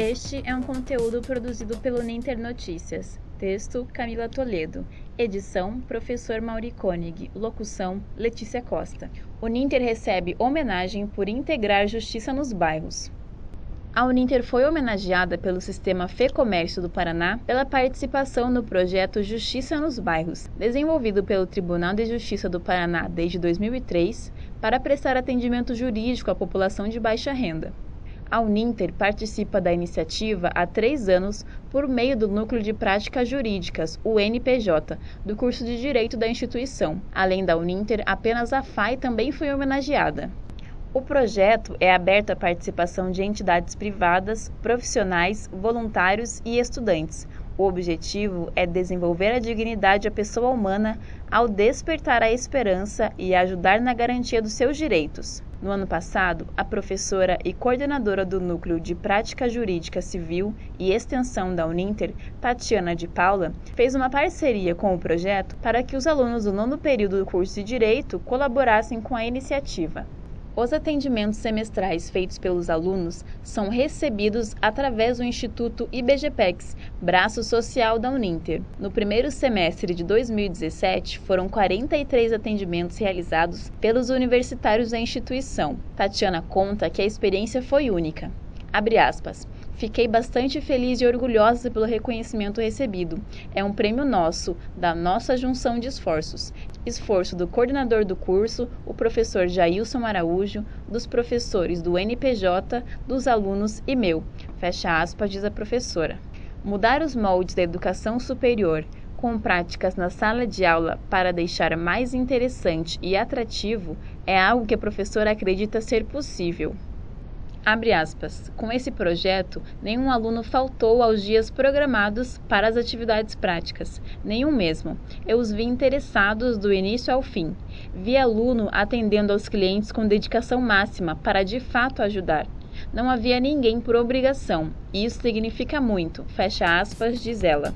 Este é um conteúdo produzido pelo Ninter Notícias. Texto: Camila Toledo. Edição: Professor Mauri Koenig. Locução: Letícia Costa. O Ninter recebe homenagem por integrar justiça nos bairros. A Uninter foi homenageada pelo Sistema Fê Comércio do Paraná pela participação no projeto Justiça nos Bairros, desenvolvido pelo Tribunal de Justiça do Paraná desde 2003 para prestar atendimento jurídico à população de baixa renda. A Uninter participa da iniciativa há três anos por meio do Núcleo de Práticas Jurídicas, o NPJ, do curso de Direito da instituição. Além da Uninter, apenas a FAI também foi homenageada. O projeto é aberto à participação de entidades privadas, profissionais, voluntários e estudantes. O objetivo é desenvolver a dignidade da pessoa humana ao despertar a esperança e ajudar na garantia dos seus direitos. No ano passado, a professora e coordenadora do Núcleo de Prática Jurídica Civil e Extensão da Uninter, Tatiana de Paula, fez uma parceria com o projeto para que os alunos do nono período do curso de Direito colaborassem com a iniciativa. Os atendimentos semestrais feitos pelos alunos são recebidos através do Instituto IBGPEX, braço social da Uninter. No primeiro semestre de 2017, foram 43 atendimentos realizados pelos universitários da instituição. Tatiana conta que a experiência foi única. Abre aspas. Fiquei bastante feliz e orgulhosa pelo reconhecimento recebido. É um prêmio nosso, da nossa junção de esforços. Esforço do coordenador do curso, o professor Jailson Araújo, dos professores do NPJ, dos alunos e meu. Fecha aspas, diz a professora. Mudar os moldes da educação superior com práticas na sala de aula para deixar mais interessante e atrativo é algo que a professora acredita ser possível. Abre aspas. Com esse projeto, nenhum aluno faltou aos dias programados para as atividades práticas, nenhum mesmo. Eu os vi interessados do início ao fim. Vi aluno atendendo aos clientes com dedicação máxima para de fato ajudar. Não havia ninguém por obrigação, isso significa muito. Fecha aspas, diz ela.